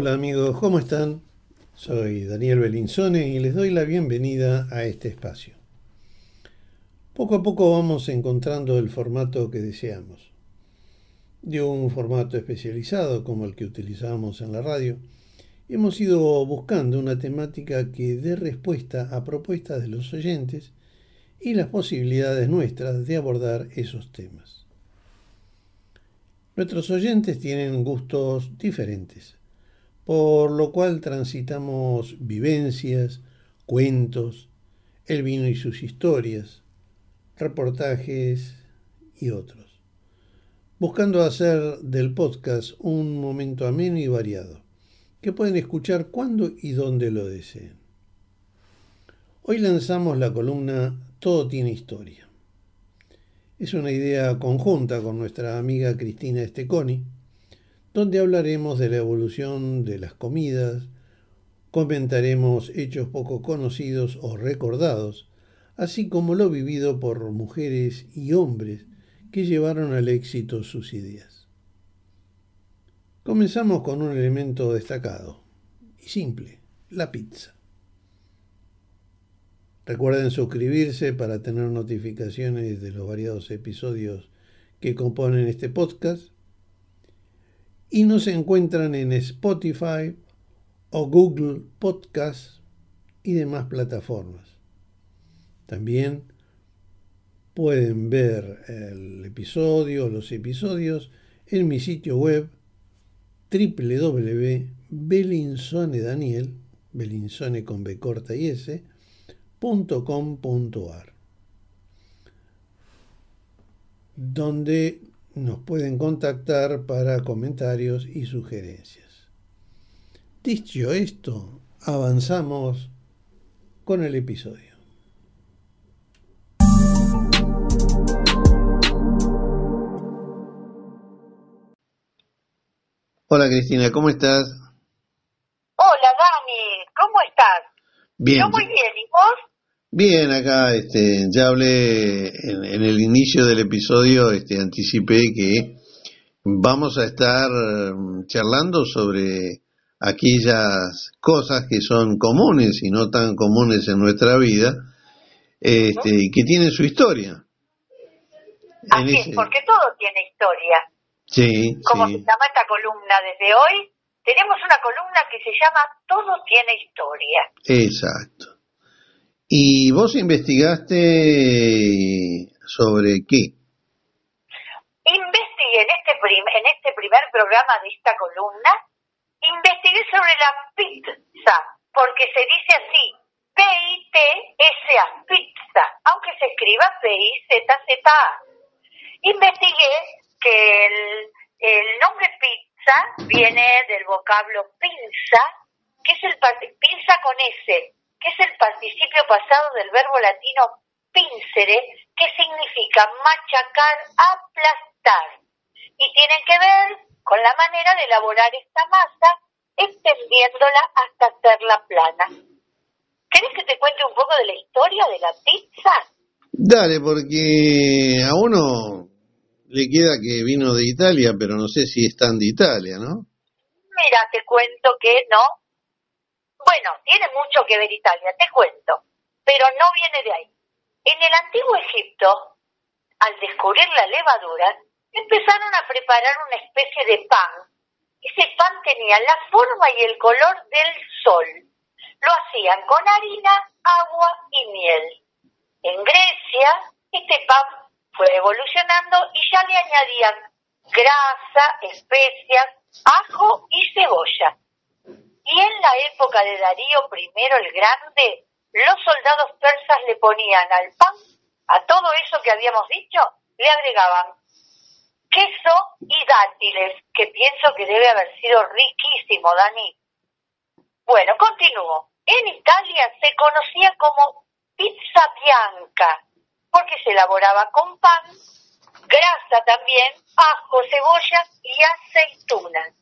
Hola amigos, ¿cómo están? Soy Daniel Belinzone y les doy la bienvenida a este espacio. Poco a poco vamos encontrando el formato que deseamos. De un formato especializado como el que utilizamos en la radio, hemos ido buscando una temática que dé respuesta a propuestas de los oyentes y las posibilidades nuestras de abordar esos temas. Nuestros oyentes tienen gustos diferentes por lo cual transitamos vivencias, cuentos, el vino y sus historias, reportajes y otros, buscando hacer del podcast un momento ameno y variado, que pueden escuchar cuando y donde lo deseen. Hoy lanzamos la columna Todo tiene historia. Es una idea conjunta con nuestra amiga Cristina Esteconi, donde hablaremos de la evolución de las comidas, comentaremos hechos poco conocidos o recordados, así como lo vivido por mujeres y hombres que llevaron al éxito sus ideas. Comenzamos con un elemento destacado y simple, la pizza. Recuerden suscribirse para tener notificaciones de los variados episodios que componen este podcast y nos encuentran en Spotify o Google Podcast y demás plataformas. También pueden ver el episodio los episodios en mi sitio web www.belinsonedaniel, belinsone con B corta y donde nos pueden contactar para comentarios y sugerencias. Dicho esto, avanzamos con el episodio. Hola Cristina, ¿cómo estás? Hola Dani, ¿cómo estás? Bien. Yo muy bien, ¿y vos? Bien, acá este, ya hablé en, el inicio del episodio, este, anticipé que vamos a estar mm, charlando sobre aquellas cosas que son comunes y no tan comunes en nuestra vida, este, y que tienen su historia. Así es, porque todo tiene historia. Sí. Como se llama esta columna desde hoy, tenemos una columna que se llama Todo tiene historia. Exacto. ¿Y vos investigaste sobre qué? Investigué en este, en este primer programa de esta columna, investigué sobre la pizza, porque se dice así, P-I-T-S-A, pizza, aunque se escriba P-I-Z-Z-A. Investigué que el, el nombre pizza viene del vocablo pinza, que es el pinza con S, que es el participio pasado del verbo latino pincere, que significa machacar, aplastar, y tienen que ver con la manera de elaborar esta masa, extendiéndola hasta hacerla plana. ¿Querés que te cuente un poco de la historia de la pizza? Dale, porque a uno le queda que vino de Italia, pero no sé si es tan de Italia, ¿no? Mira, te cuento que no, bueno, tiene mucho que ver Italia, te cuento, pero no viene de ahí. En el antiguo Egipto, al descubrir la levadura, empezaron a preparar una especie de pan. Ese pan tenía la forma y el color del sol. Lo hacían con harina, agua y miel. En Grecia, este pan fue evolucionando y ya le añadían grasa, especias, ajo y cebolla. Y en la época de Darío I el Grande, los soldados persas le ponían al pan, a todo eso que habíamos dicho, le agregaban queso y dátiles, que pienso que debe haber sido riquísimo, Dani. Bueno, continúo. En Italia se conocía como pizza bianca, porque se elaboraba con pan, grasa también, ajo, cebolla y aceitunas.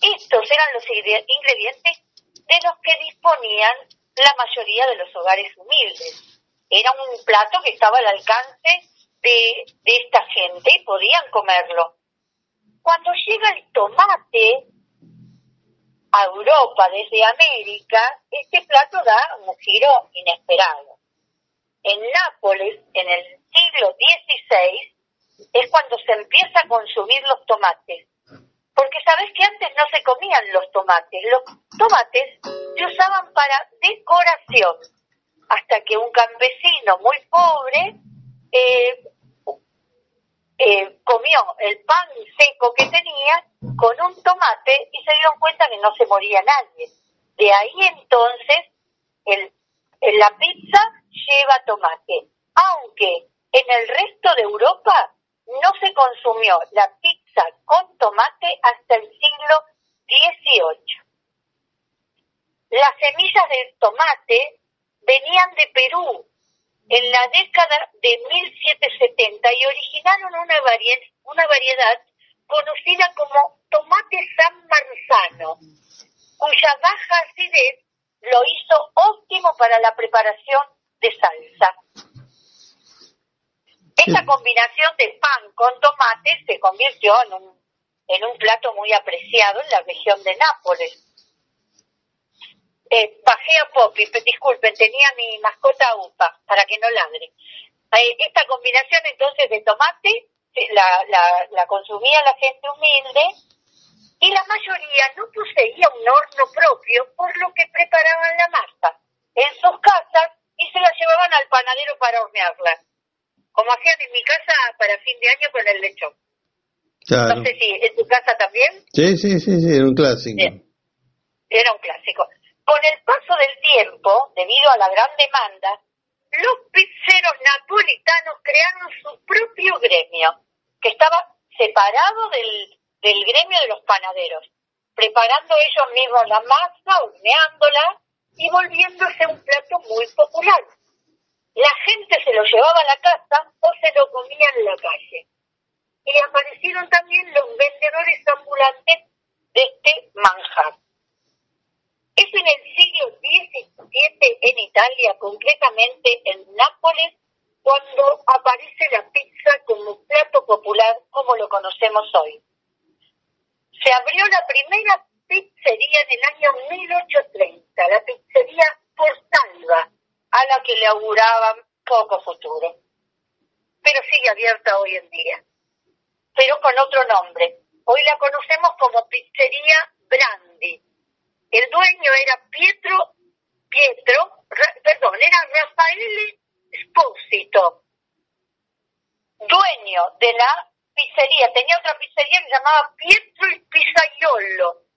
Estos eran los ingredientes de los que disponían la mayoría de los hogares humildes. Era un plato que estaba al alcance de, esta gente y podían comerlo. Cuando llega el tomate, a Europa desde América, este plato da un giro inesperado. En Nápoles, en el siglo XVI, es cuando se empieza a consumir los tomates. Porque sabes que antes no se comían los tomates. Los tomates se usaban para decoración. Hasta que un campesino muy pobre eh, eh, comió el pan seco que tenía con un tomate y se dieron cuenta que no se moría nadie. De ahí entonces la pizza lleva tomate. Aunque en el resto de Europa no se consumió la pizza con tomate hasta el siglo XVIII. Las semillas del tomate venían de Perú en la década de 1770 y originaron una, variedad, una variedad conocida como tomate San Marzano, cuya baja acidez lo hizo óptimo para la preparación de salsa. Esa combinación de pan con tomate se convirtió en un, en un plato muy apreciado en la región de Nápoles. Eh, bajé a Poppy, disculpen, tenía mi mascota UPA para que no ladre. Eh, esta combinación entonces de tomate la, la, la consumía la gente humilde y la mayoría no poseía un horno propio, por lo que preparaban la masa en sus casas y se la llevaban al panadero para hornearla como hacían en mi casa para fin de año con el lechón. No sé si en tu casa también. Sí, sí, sí, sí, era un clásico. Era un clásico. Con el paso del tiempo, debido a la gran demanda, los pizzeros napolitanos crearon su propio gremio, que estaba separado del, del gremio de los panaderos, preparando ellos mismos la masa, horneándola y volviéndose un plato muy popular la gente se lo llevaba a la casa o se lo comía en la calle. Y aparecieron también los vendedores ambulantes de este manjar. Es en el siglo XVII en Italia, concretamente en Nápoles, cuando aparece la pizza como plato popular como lo conocemos hoy. Se abrió la primera pizzería en el año 1830, la pizzería Portalba, a la que le auguraban poco futuro. Pero sigue abierta hoy en día, pero con otro nombre. Hoy la conocemos como Pizzería Brandi. El dueño era Pietro, Pietro, perdón, era Rafael Espósito, dueño de la pizzería. Tenía otra pizzería que se llamaba Pietro Pizzaiolo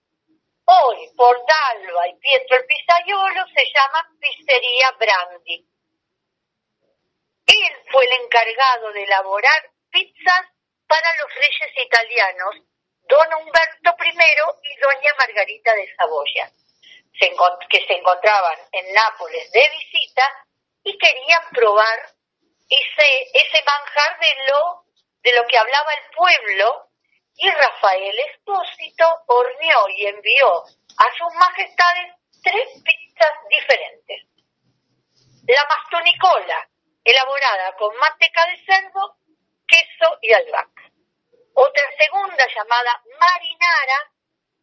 Hoy, por Dalva y Pietro el Pizzaiolo se llama Pizzería Brandi. Él fue el encargado de elaborar pizzas para los reyes italianos, don Humberto I y doña Margarita de Saboya, que se encontraban en Nápoles de visita y querían probar ese, ese manjar de lo, de lo que hablaba el pueblo y Rafael Espósito horneó y envió a sus majestades tres pizzas diferentes. La mastonicola, elaborada con manteca de cerdo, queso y albahaca. Otra segunda llamada marinara,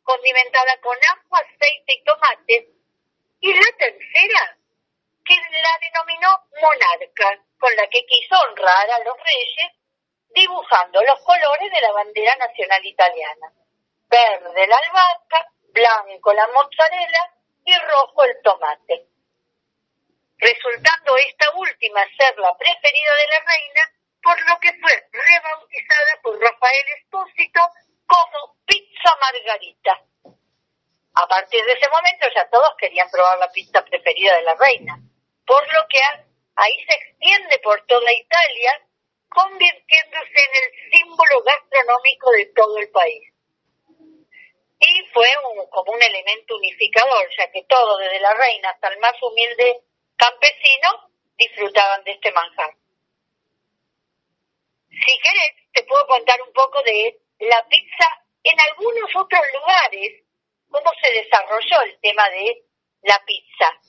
condimentada con agua, aceite y tomate. Y la tercera, que la denominó monarca, con la que quiso honrar a los reyes dibujando los colores de la bandera nacional italiana. Verde la albahaca, blanco la mozzarella y rojo el tomate. Resultando esta última ser la preferida de la reina, por lo que fue rebautizada por Rafael Espósito como pizza margarita. A partir de ese momento ya todos querían probar la pizza preferida de la reina, por lo que ahí se extiende por toda Italia convirtiéndose en el símbolo gastronómico de todo el país. Y fue como un elemento unificador, ya que todos, desde la reina hasta el más humilde campesino, disfrutaban de este manjar. Si querés, te puedo contar un poco de la pizza en algunos otros lugares, cómo se desarrolló el tema de la pizza.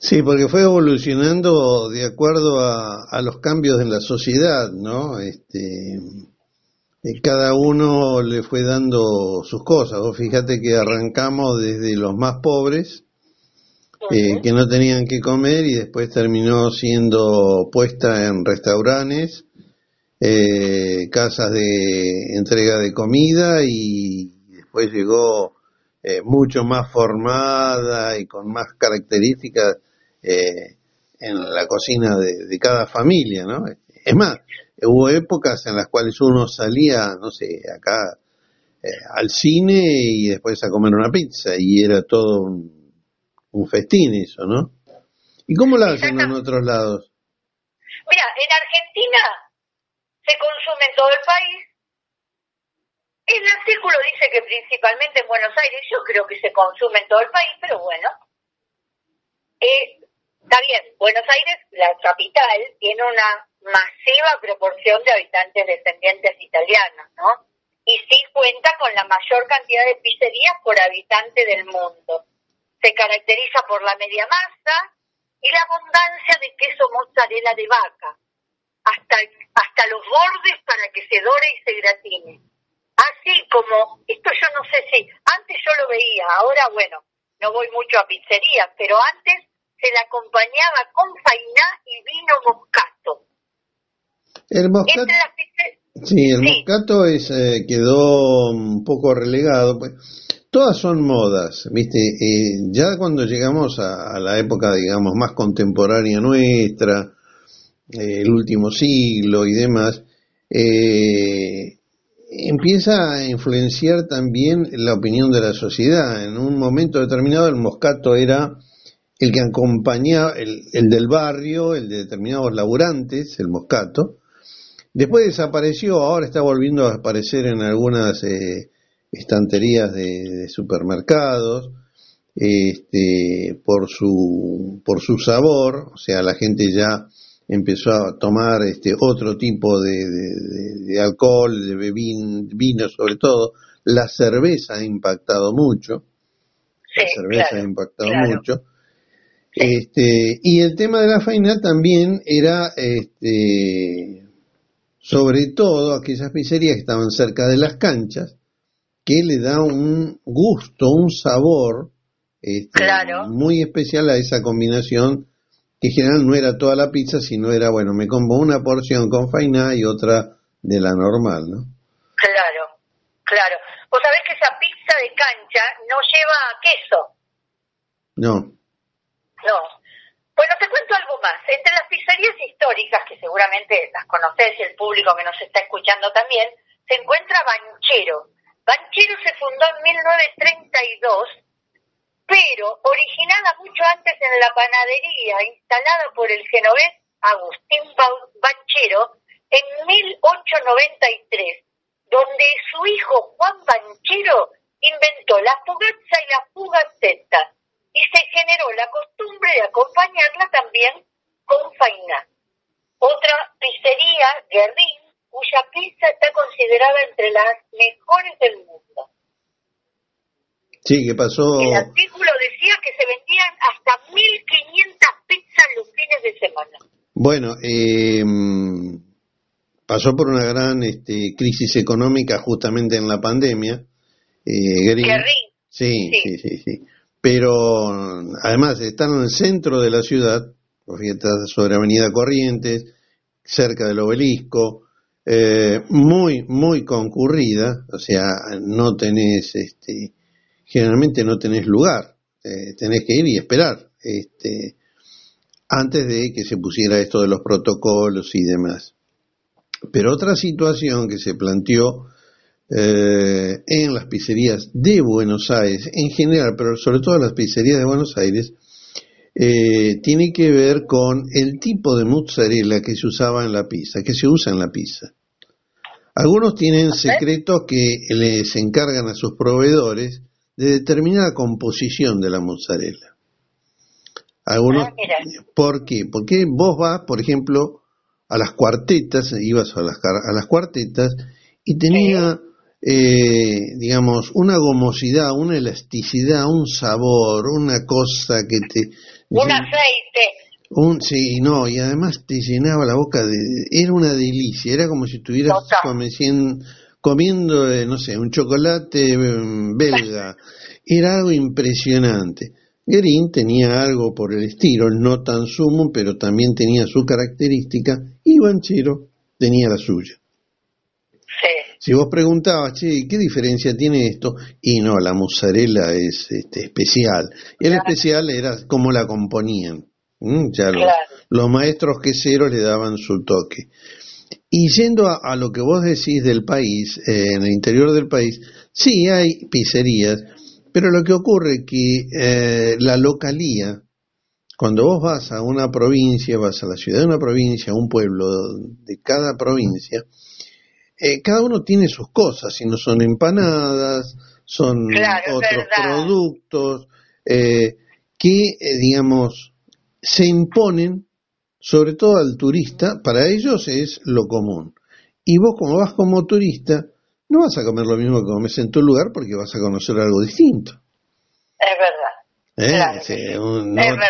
Sí, porque fue evolucionando de acuerdo a, los cambios en la sociedad, ¿no? Este, cada uno le fue dando sus cosas. Vos fíjate que arrancamos desde los más pobres, eh, que no tenían que comer, y después terminó siendo puesta en restaurantes, eh, casas de entrega de comida, y después llegó eh, mucho más formada y con más características en la cocina de, de cada familia, ¿no? Es más, hubo épocas en las cuales uno salía, no sé, acá eh, al cine y después a comer una pizza y era todo un, un festín eso, ¿no? ¿Y cómo lo hacen en otros lados? Mira, en Argentina se consume en todo el país. El artículo dice que principalmente en Buenos Aires, yo creo que se consume en todo el país, pero bueno. Eh, está bien, Buenos Aires, la capital, tiene una masiva proporción de habitantes descendientes italianos, ¿no? Y sí cuenta con la mayor cantidad de pizzerías por habitante del mundo. Se caracteriza por la media masa y la abundancia de queso mozzarella de vaca, hasta, hasta los bordes para que se dore y se gratine. Así como, esto yo no sé si, antes yo lo veía, ahora bueno, no voy mucho a pizzerías, pero antes se la acompañaba con fainá y vino moscato. El moscato, sí, el moscato es, eh, quedó un poco relegado. Pues, todas son modas, ¿viste? Eh, ya cuando llegamos a, la época, digamos, más contemporánea nuestra, eh, el último siglo y demás, empieza a influenciar también la opinión de la sociedad. En un momento determinado el moscato era el que acompañaba, el, el del barrio, el de determinados laburantes, el moscato, Después desapareció, ahora está volviendo a aparecer en algunas eh, estanterías de, supermercados, este, por su por su sabor, o sea, la gente ya empezó a tomar este otro tipo de, de, alcohol, de vino sobre todo. La cerveza ha impactado mucho. la cerveza ha impactado mucho. Este, y el tema de la faina también era este, sobre todo aquellas pizzerías que estaban cerca de las canchas, que le da un gusto, un sabor este, muy especial a esa combinación, que en general no era toda la pizza, sino era, bueno, me como una porción con faina y otra de la normal, ¿no? Claro, claro. Vos sabés que esa pizza de cancha no lleva queso. No. No, bueno, te cuento algo más. Entre las pizzerías históricas, que seguramente las conoces y el público que nos está escuchando también, se encuentra Banchero. Banchero se fundó en 1932, pero originada mucho antes en la panadería instalada por el genovés Agustín Banchero en 1893, donde su hijo Juan Banchero inventó la fugazza y la fugaceta y se generó la costumbre de acompañarla también con fainá. Otra pizzería, Guerrín, cuya pizza está considerada entre las mejores del mundo. Sí, ¿qué pasó? El artículo decía que se vendían hasta 1.500 pizzas los fines de semana. Bueno, eh, pasó por una gran este, crisis económica justamente en la pandemia. Eh, Guerrín. sí, sí, sí. sí pero además están en el centro de la ciudad, sobre Avenida Corrientes, cerca del obelisco, eh, muy, muy concurrida, o sea, no tenés, este, generalmente no tenés lugar, eh, tenés que ir y esperar, este, antes de que se pusiera esto de los protocolos y demás. Pero otra situación que se planteó eh, en las pizzerías de Buenos Aires, en general, pero sobre todo las pizzerías de Buenos Aires, eh, tiene que ver con el tipo de mozzarella que se usaba en la pizza, que se usa en la pizza. Algunos tienen secretos que les encargan a sus proveedores de determinada composición de la mozzarella. Algunos, ah, ¿Por qué? Porque vos vas, por ejemplo, a las cuartetas, ibas a las, a las cuartetas y tenía eh, digamos, una gomosidad, una elasticidad, un sabor, una cosa que te... Un aceite. Un, sí, no, y además te llenaba la boca de... Era una delicia, era como si estuvieras comiendo, eh, no sé, un chocolate mm, belga. Era algo impresionante. Guerin tenía algo por el estilo, no tan sumo, pero también tenía su característica, y Banchero tenía la suya. Si vos preguntabas, che, ¿qué diferencia tiene esto? Y no, la mozzarella es este, especial. Y el especial era cómo la componían. Ya los, maestros queseros le daban su toque. Y yendo a, lo que vos decís del país, eh, en el interior del país, sí hay pizzerías, pero lo que ocurre es que eh, la localía, cuando vos vas a una provincia, vas a la ciudad de una provincia, a un pueblo de cada provincia, eh, cada uno tiene sus cosas, si no son empanadas, son otros productos, eh, que, digamos, se imponen, sobre todo al turista, para ellos es lo común. Y vos como vas como turista, no vas a comer lo mismo que comes en tu lugar porque vas a conocer algo distinto. Es verdad.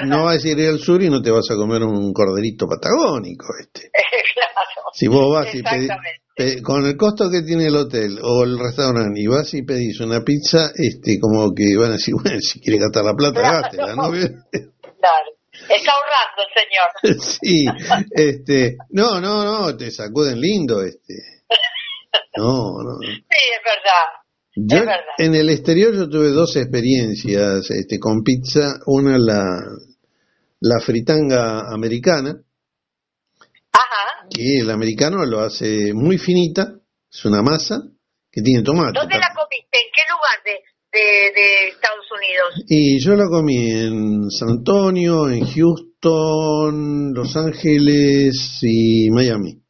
no, vas a ir al sur y no te vas a comer un corderito patagónico. Este. claro. Si vos vas y pedís, eh, con el costo que tiene el hotel o el restaurante y vas y pedís una pizza, este, como que van a decir, bueno, si quiere gastar la plata, gástela, ¿no? Claro. Está ahorrando el señor. sí, este, no, no, no, te sacuden lindo, este. No, no. Sí, es verdad. es verdad. En el exterior yo tuve dos experiencias este, con pizza, una la, la fritanga americana, que el americano lo hace muy finita, es una masa que tiene tomate. ¿Dónde la comiste? ¿En qué lugar de, de, Estados Unidos? Y yo la comí en San Antonio, en Houston, Los Ángeles y Miami.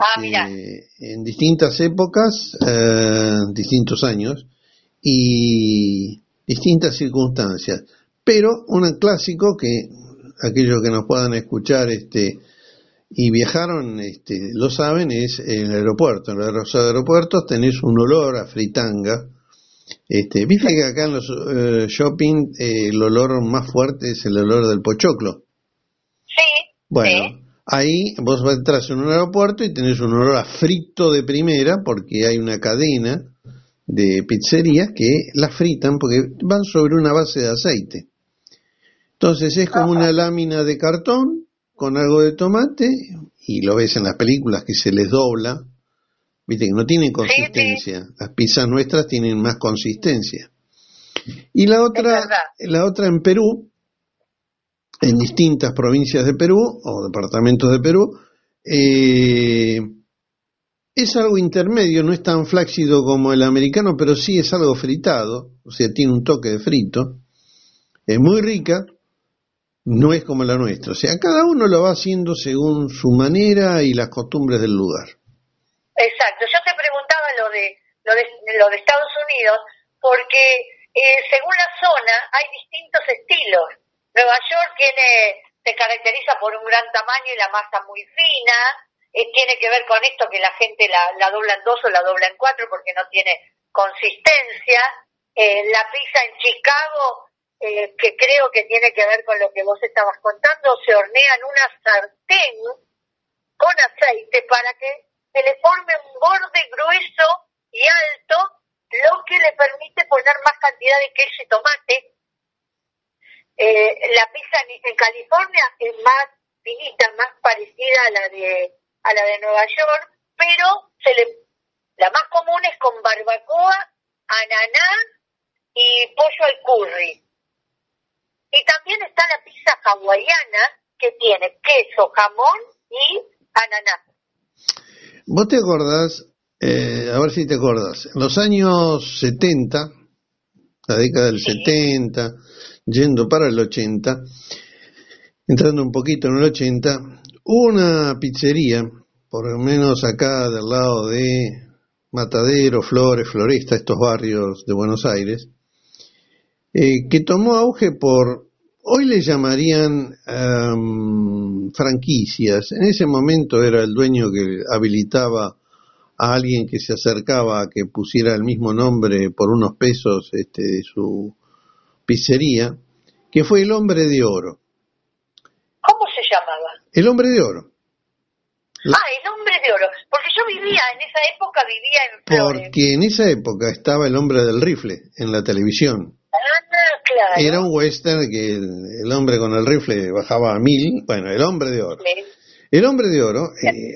ah, este, en distintas épocas, eh, distintos años y distintas circunstancias. Pero un clásico que aquellos que nos puedan escuchar este y viajaron, este, lo saben, es el aeropuerto. En los aeropuertos tenés un olor a fritanga. Este, Viste que acá en los eh, shopping eh, el olor más fuerte es el olor del pochoclo. Sí. Bueno, ahí vos entras en un aeropuerto y tenés un olor a frito de primera porque hay una cadena de pizzerías que las fritan porque van sobre una base de aceite. Entonces es como una lámina de cartón con algo de tomate y lo ves en las películas que se les dobla, viste que no tienen consistencia, las pizzas nuestras tienen más consistencia. Y la otra, la otra en Perú, en distintas provincias de Perú o departamentos de Perú, eh, es algo intermedio, no es tan flácido como el americano, pero sí es algo fritado, o sea, tiene un toque de frito, es muy rica, no es como la nuestra. O sea, cada uno lo va haciendo según su manera y las costumbres del lugar. Exacto. Yo te preguntaba lo de lo de, lo de Estados Unidos porque eh, según la zona hay distintos estilos. Nueva York tiene se caracteriza por un gran tamaño y la masa muy fina. Eh, tiene que ver con esto que la gente la, la dobla en dos o la dobla en cuatro porque no tiene consistencia. Eh, la pizza en Chicago eh, que creo que tiene que ver con lo que vos estabas contando, se hornea en una sartén con aceite para que se le forme un borde grueso y alto, lo que le permite poner más cantidad de queso y tomate. Eh, la pizza en, California es más finita, más parecida a la de a la de Nueva York, pero se le, la más común es con barbacoa, ananá y pollo al curry. Y también está la pizza hawaiana, que tiene queso, jamón y ananá. ¿Vos te acordás, eh, a ver si te acordás, en los años 70, la década del 70, yendo para el 80, entrando un poquito en el 80, hubo una pizzería, por lo menos acá del lado de Matadero, Flores, Floresta, estos barrios de Buenos Aires, eh, que tomó auge por, hoy le llamarían em, franquicias. En ese momento era el dueño que habilitaba a alguien que se acercaba a que pusiera el mismo nombre por unos pesos este, de su pizzería, que fue el hombre de oro. ¿Cómo se llamaba? El hombre de oro. Ah, el hombre de oro. Porque yo vivía, en esa época vivía en Flores. Porque en esa época estaba el hombre del rifle en la televisión. Ah, claro. Era un western que el, el hombre con el rifle bajaba a mil, bueno, el hombre de oro. Sí. El hombre de oro eh,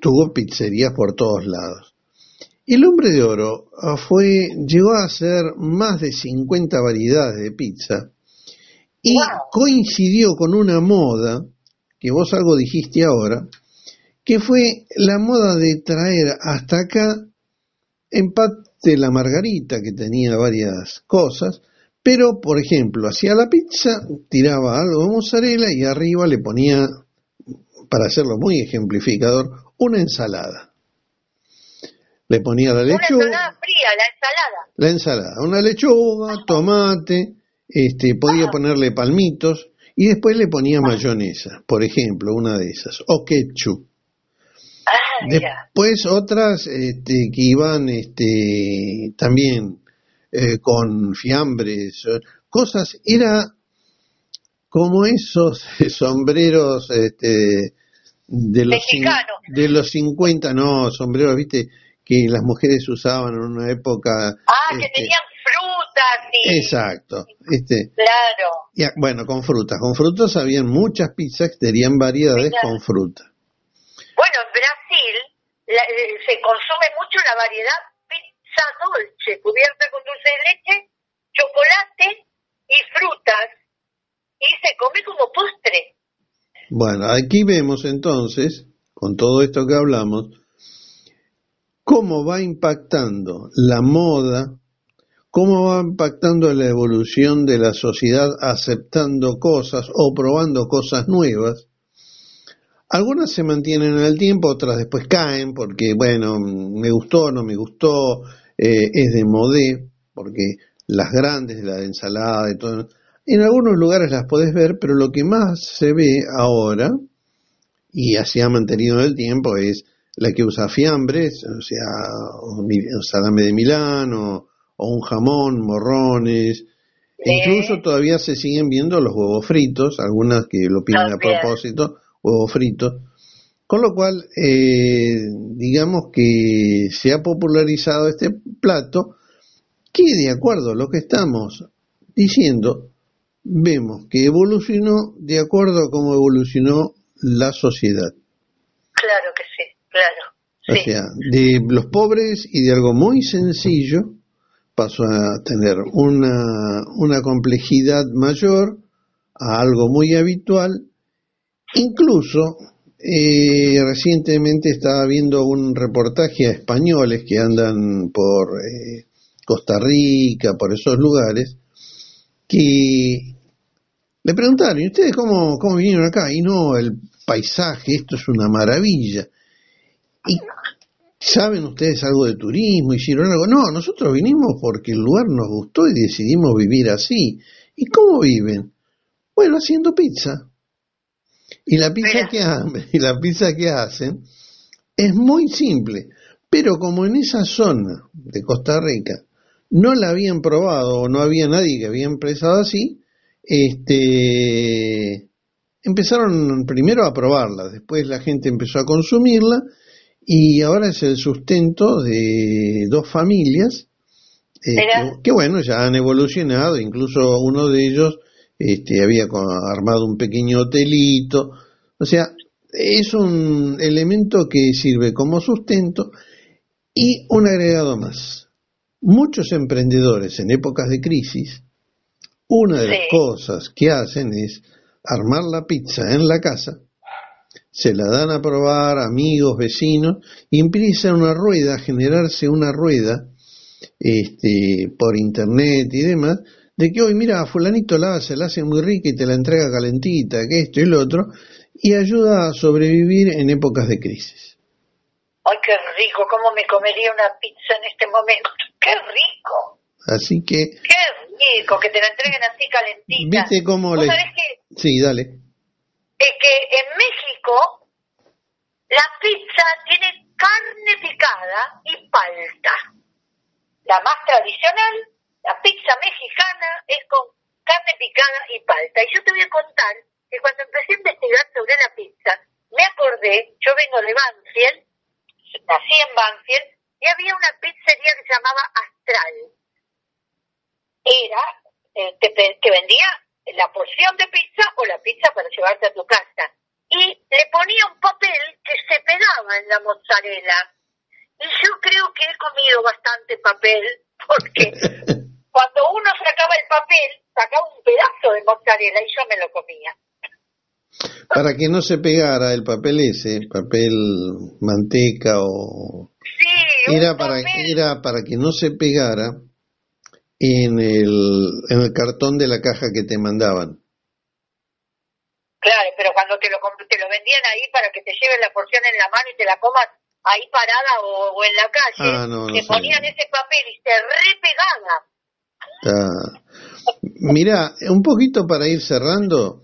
tuvo pizzerías por todos lados. El hombre de oro ah, fue, llegó a hacer más de 50 variedades de pizza y Wow. coincidió con una moda, que vos algo dijiste ahora, que fue la moda de traer hasta acá empate la margarita, que tenía varias cosas, pero, por ejemplo, hacía la pizza, tiraba algo de mozzarella y arriba le ponía, para hacerlo muy ejemplificador, una ensalada. Le ponía la Una lechuga, ensalada fría, la ensalada. la ensalada, una lechuga, tomate, este, podía ponerle palmitos y después le ponía mayonesa, por ejemplo, una de esas, o ketchup. Ah. Después otras este, que iban este, también eh, con fiambres, eh, cosas, era como esos sombreros este, de, los de los 50, no, sombreros, viste, que las mujeres usaban en una época. Ah, que este, tenían frutas y... Exacto, este, Claro. y, bueno, con frutas, con frutas habían muchas pizzas que tenían variedades con fruta. Bueno, en Brasil la- eh, se consume mucho la variedad pizza dolce, cubierta con dulce de leche, chocolate y frutas. Y se come como postre. Bueno, aquí vemos entonces, con todo esto que hablamos, cómo va impactando la moda, cómo va impactando la evolución de la sociedad aceptando cosas o probando cosas nuevas. Algunas se mantienen en el tiempo, otras después caen porque, bueno, me gustó, no me gustó, eh, es de modé, porque las grandes, la de ensalada y todo, en algunos lugares las podés ver, pero lo que más se ve ahora, y así ha mantenido en el tiempo, es la que usa fiambres, o sea, o salame de Milán, o, o un jamón, morrones. Sí. Incluso todavía se siguen viendo los huevos fritos, algunas que lo piden a propósito, huevos fritos. Con lo cual, eh, digamos que se ha popularizado este plato que de acuerdo a lo que estamos diciendo, vemos que evolucionó de acuerdo a cómo evolucionó la sociedad. Claro que sí, claro. O Sí. sea, de los pobres y de algo muy sencillo pasó a tener una, una complejidad mayor a algo muy habitual. Incluso eh, recientemente estaba viendo un reportaje a españoles que andan por eh, Costa Rica, por esos lugares, que le preguntaron, ¿y ustedes cómo, vinieron acá? Y no, el paisaje, esto es una maravilla. ¿Y saben ustedes algo de turismo? ¿Hicieron algo? No, nosotros vinimos porque el lugar nos gustó y decidimos vivir así. ¿Y cómo viven? Bueno, haciendo pizza. Y la pizza que y la pizza que hacen es muy simple, pero como en esa zona de Costa Rica no la habían probado o no había nadie que había empezado así, este empezaron primero a probarla, después la gente empezó a consumirla y ahora es el sustento de dos familias eh, que, bueno, ya han evolucionado, incluso uno de ellos este, había armado un pequeño hotelito, o sea, es un elemento que sirve como sustento y un agregado más. Muchos emprendedores en épocas de crisis, una de las cosas que hacen es armar la pizza en la casa, se la dan a probar amigos, vecinos, y empieza una rueda, a generarse una rueda este, por internet y demás, de que hoy, mira, fulanito la hace, la hace muy rica y te la entrega calentita, que esto y lo otro, y ayuda a sobrevivir en épocas de crisis. Ay, qué rico, cómo me comería una pizza en este momento. Qué rico, Así que, qué rico, que te la entreguen así calentita. ¿viste cómo ¿Vos le... sabés que, Sí, dale. es que en México la pizza tiene carne picada y palta. La más tradicional, la pizza mexicana, es con carne picada y palta. Y yo te voy a contar que cuando empecé a investigar sobre la pizza, me acordé, yo vengo de Banfield, nací en Banfield y había una pizzería que se llamaba Astral. Era, eh, que vendía la porción de pizza o la pizza para llevarte a tu casa. Y le ponía un papel que se pegaba en la mozzarella. Y yo creo que he comido bastante papel porque cuando uno sacaba el papel, sacaba un pedazo de mozzarella y yo me lo comía. Para que no se pegara el papel ese, papel manteca o... Sí, era para, era para que no se pegara en el, en el cartón de la caja que te mandaban. Claro, pero cuando te lo, te lo vendían ahí para que te lleven la porción en la mano y te la comas ahí parada o, en la calle, ah, te ponían ese papel y se repegaba. Mira, un poquito para ir cerrando.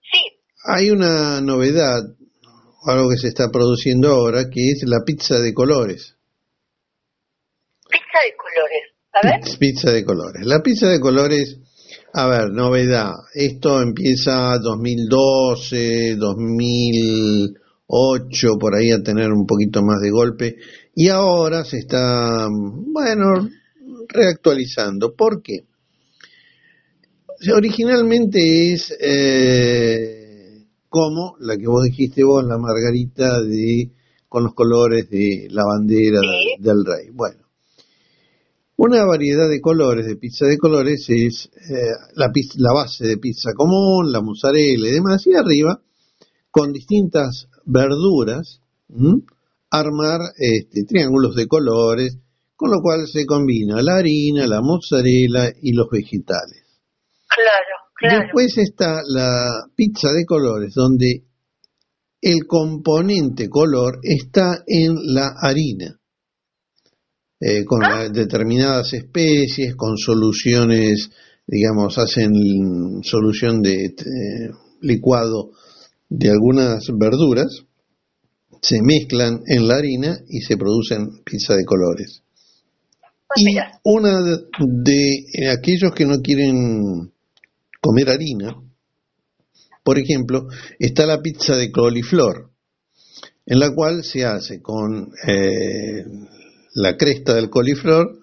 Sí. Hay una novedad, algo que se está produciendo ahora, que es la pizza de colores. Pizza de colores. Pizza de colores. La pizza de colores, a ver, novedad. Esto empieza 2012, 2008, por ahí a tener un poquito más de golpe. Y ahora se está, bueno, reactualizando. ¿Por qué? Originalmente es eh, como la que vos dijiste vos, la margarita de con los colores de la bandera del rey. Bueno, una variedad de colores, de pizza de colores, es eh, la, la, base de pizza común, la mozzarella y demás, y arriba, con distintas verduras, armar este, triángulos de colores, con lo cual se combina la harina, la mozzarella y los vegetales. Claro, claro. Después está la pizza de colores, donde el componente color está en la harina. Eh, con determinadas especies, con soluciones, digamos, hacen solución de eh, licuado de algunas verduras, se mezclan en la harina y se producen pizza de colores. Y una de, aquellos que no quieren comer harina, por ejemplo, está la pizza de coliflor, en la cual se hace con eh, la cresta del coliflor,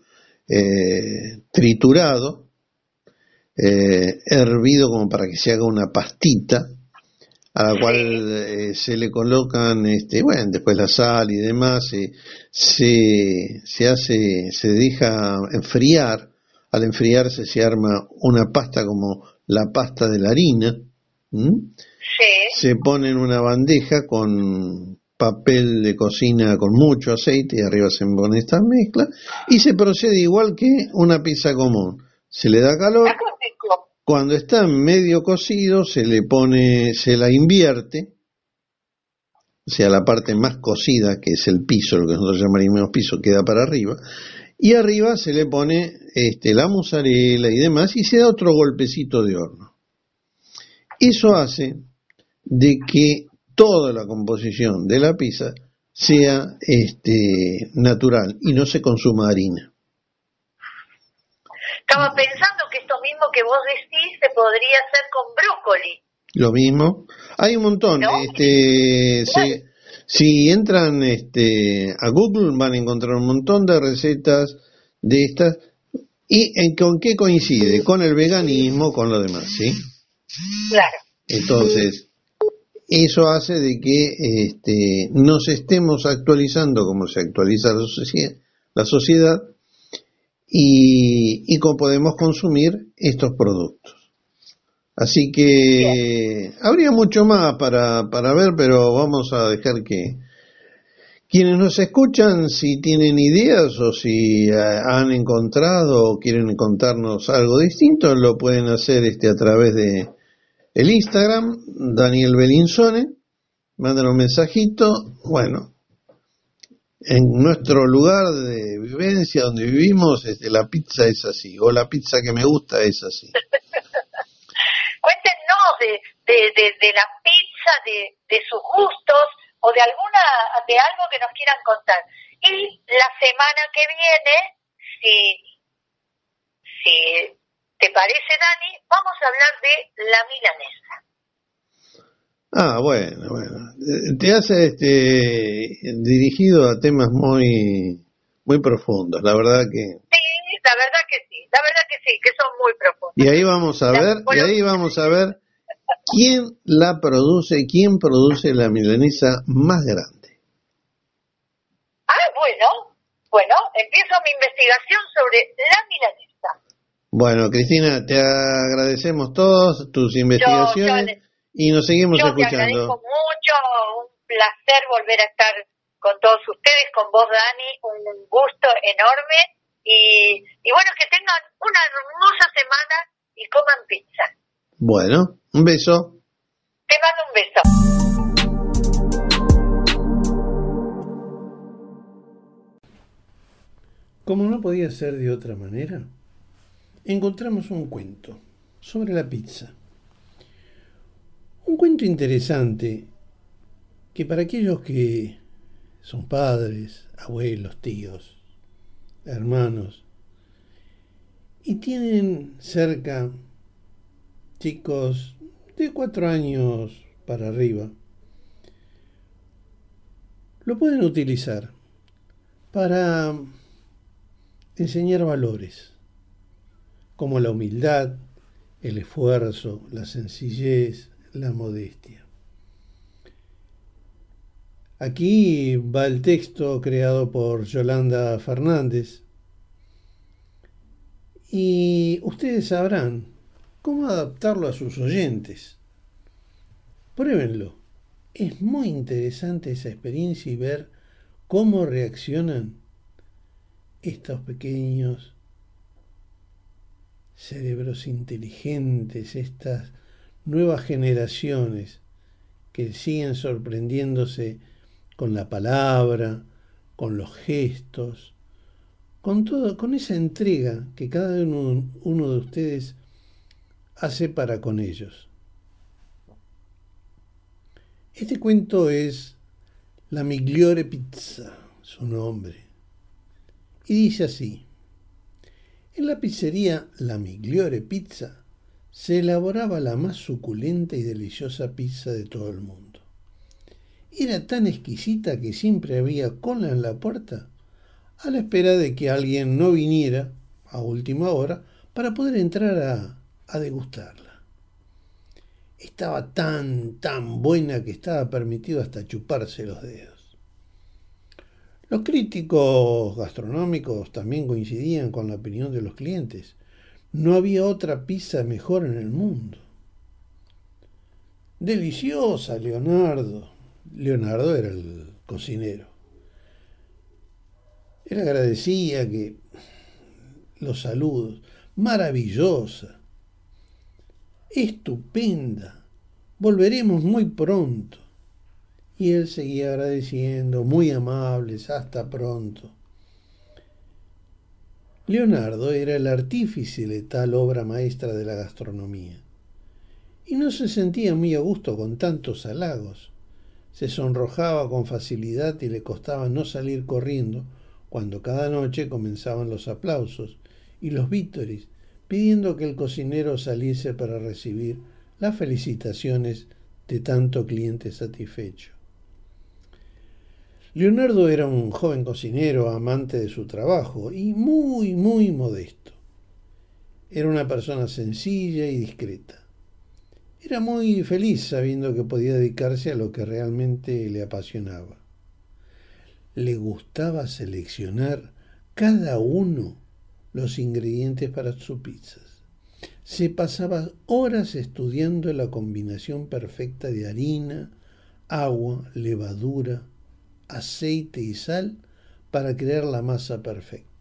eh, triturado, eh, hervido como para que se haga una pastita, a la cual eh, se le colocan, este, bueno, después la sal y demás, se, se hace, se deja enfriar, al enfriarse se arma una pasta como la pasta de la harina, se pone en una bandeja con, papel de cocina con mucho aceite y arriba se pone esta mezcla y se procede igual que una pizza común. Se le da calor, cuando está medio cocido se le pone, se la invierte, o sea, la parte más cocida, que es el piso, lo que nosotros llamaríamos piso, queda para arriba, y arriba se le pone este, la mozzarella y demás y se da otro golpecito de horno. Eso hace de que toda la composición de la pizza sea este, natural y no se consuma harina. Estaba pensando mismo que vos decís se podría hacer con brócoli. Lo mismo. Hay un montón. Este, si entran este, a Google van a encontrar un montón de recetas de estas. ¿Y en, con qué coincide? Con el veganismo, con lo demás, ¿sí? Claro. Entonces, eso hace de que este, nos estemos actualizando como se actualiza la sociedad, y, y cómo podemos consumir estos productos. Así que habría mucho más para, para ver, pero vamos a dejar que quienes nos escuchan, si tienen ideas o si eh, han encontrado o quieren contarnos algo distinto, lo pueden hacer este, a través de, el Instagram, Daniel Belinsone, mandan un mensajito, bueno, en nuestro lugar de vivencia donde vivimos, este, la pizza es así, o la pizza que me gusta es así. Cuéntenos de, de, la pizza, de, de sus gustos, o de alguna, de algo que nos quieran contar. Y la semana que viene, si, si ¿Te parece, Dani? Vamos a hablar de la milanesa. Ah, bueno, bueno. Te hace este, dirigido a temas muy, muy profundos, la verdad que... Sí, la verdad que sí, la verdad que sí, que son muy profundos. Y ahí vamos a ver, y ahí vamos a ver quién la produce, quién produce la milanesa más grande. Ah, bueno, bueno, empiezo mi investigación sobre la milanesa. Bueno, Cristina, te agradecemos todos tus investigaciones y nos seguimos yo escuchando. Te agradezco mucho, un placer volver a estar con todos ustedes, con vos, Dani, un gusto enorme y, y bueno, que tengan una hermosa semana y coman pizza. Bueno, un beso. Te mando un beso. Como no podía ser de otra manera, encontramos un cuento sobre la pizza. Cuento interesante que para aquellos que son padres, abuelos, tíos, hermanos, y tienen cerca chicos de cuatro años para arriba, lo pueden utilizar para enseñar valores como la humildad, el esfuerzo, la sencillez, la modestia. Aquí va el texto creado por Yolanda Fernández y ustedes sabrán cómo adaptarlo a sus oyentes. Pruébenlo. Es muy interesante esa experiencia y ver cómo reaccionan estos pequeños cerebros inteligentes, estas nuevas generaciones que siguen sorprendiéndose con la palabra, con los gestos, con todo, con esa entrega que cada uno, uno de ustedes hace para con ellos. Este cuento es La Migliore Pizza, su nombre. Y dice así, en la pizzería La Migliore Pizza se elaboraba la más suculenta y deliciosa pizza de todo el mundo. Era tan exquisita que siempre había cola en la puerta a la espera de que alguien no viniera a última hora para poder entrar a, degustarla. Estaba tan, tan buena que estaba permitido hasta chuparse los dedos. Los críticos gastronómicos también coincidían con la opinión de los clientes no había otra pizza mejor en el mundo. Deliciosa, Leonardo. Leonardo era el cocinero. Él agradecía que los saludos, maravillosa, estupenda, volveremos muy pronto. Y él seguía agradeciendo, muy amables, hasta pronto. Leonardo era el artífice de tal obra maestra de la gastronomía. Y no se sentía muy a gusto con tantos halagos. Se sonrojaba con facilidad y le costaba no salir corriendo cuando cada noche comenzaban los aplausos y los vítores, pidiendo que el cocinero saliese para recibir las felicitaciones de tanto cliente satisfecho. Leonardo era un joven cocinero, amante de su trabajo y muy, muy modesto. Era una persona sencilla y discreta. Era muy feliz sabiendo que podía dedicarse a lo que realmente le apasionaba. Le gustaba seleccionar cada uno los ingredientes para sus pizzas. Se pasaba horas estudiando la combinación perfecta de harina, agua, levadura, aceite y sal para crear la masa perfecta.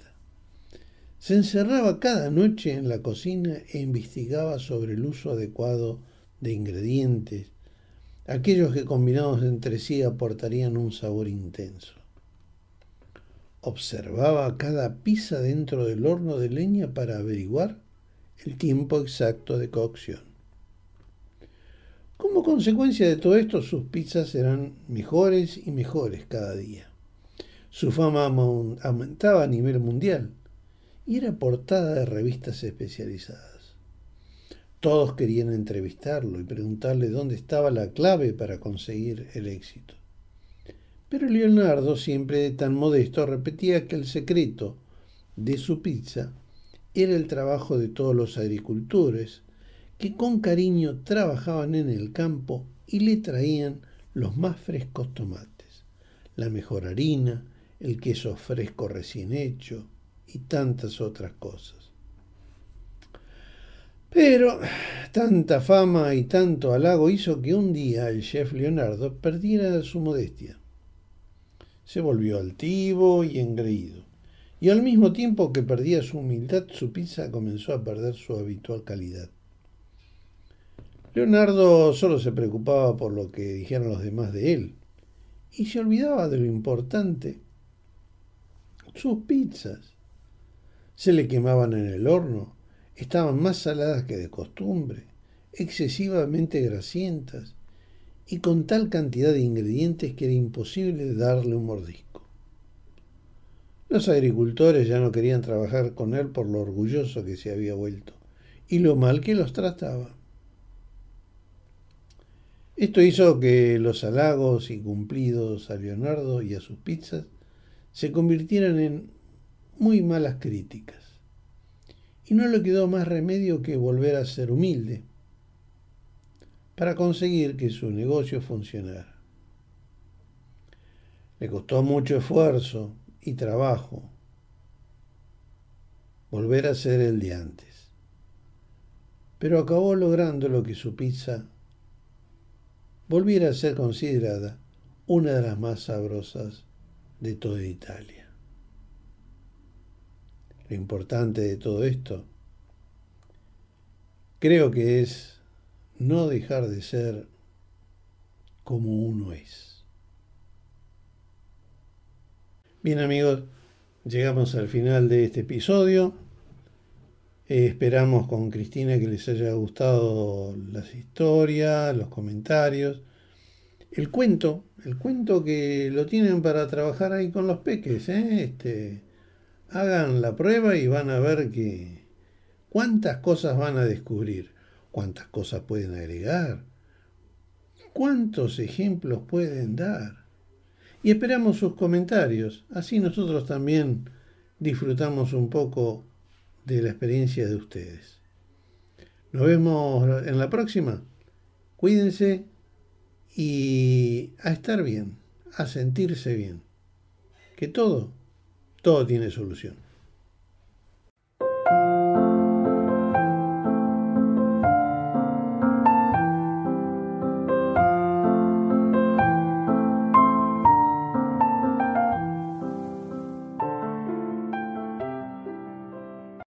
Se encerraba cada noche en la cocina e investigaba sobre el uso adecuado de ingredientes, aquellos que combinados entre sí aportarían un sabor intenso. Observaba cada pizza dentro del horno de leña para averiguar el tiempo exacto de cocción. Como consecuencia de todo esto, sus pizzas eran mejores y mejores cada día. Su fama aumentaba a nivel mundial y era portada de revistas especializadas. Todos querían entrevistarlo y preguntarle dónde estaba la clave para conseguir el éxito. Pero Leonardo, siempre tan modesto, repetía que el secreto de su pizza era el trabajo de todos los agricultores que con cariño trabajaban en el campo y le traían los más frescos tomates, la mejor harina, el queso fresco recién hecho y tantas otras cosas. Pero tanta fama y tanto halago hizo que un día el chef Leonardo perdiera su modestia. Se volvió altivo y engreído, y al mismo tiempo que perdía su humildad, su pizza comenzó a perder su habitual calidad. Leonardo solo se preocupaba por lo que dijeran los demás de él y se olvidaba de lo importante. Sus pizzas se le quemaban en el horno, estaban más saladas que de costumbre, excesivamente grasientas y con tal cantidad de ingredientes que era imposible darle un mordisco. Los agricultores ya no querían trabajar con él por lo orgulloso que se había vuelto y lo mal que los trataba. Esto hizo que los halagos y cumplidos a Leonardo y a sus pizzas se convirtieran en muy malas críticas. Y no le quedó más remedio que volver a ser humilde para conseguir que su negocio funcionara. Le costó mucho esfuerzo y trabajo volver a ser el de antes, pero acabó logrando lo que su pizza volviera a ser considerada una de las más sabrosas de toda Italia. Lo importante de todo esto creo que es no dejar de ser como uno es. Bien amigos, llegamos al final de este episodio. Eh, esperamos con Cristina que les haya gustado las historias, los comentarios. El cuento, el cuento que lo tienen para trabajar ahí con los peques. ¿eh? Este, hagan la prueba y van a ver que cuántas cosas van a descubrir, cuántas cosas pueden agregar, cuántos ejemplos pueden dar. Y esperamos sus comentarios, así nosotros también disfrutamos un poco de la experiencia de ustedes. Nos vemos en la próxima. Cuídense y a estar bien, a sentirse bien. Que todo, todo tiene solución.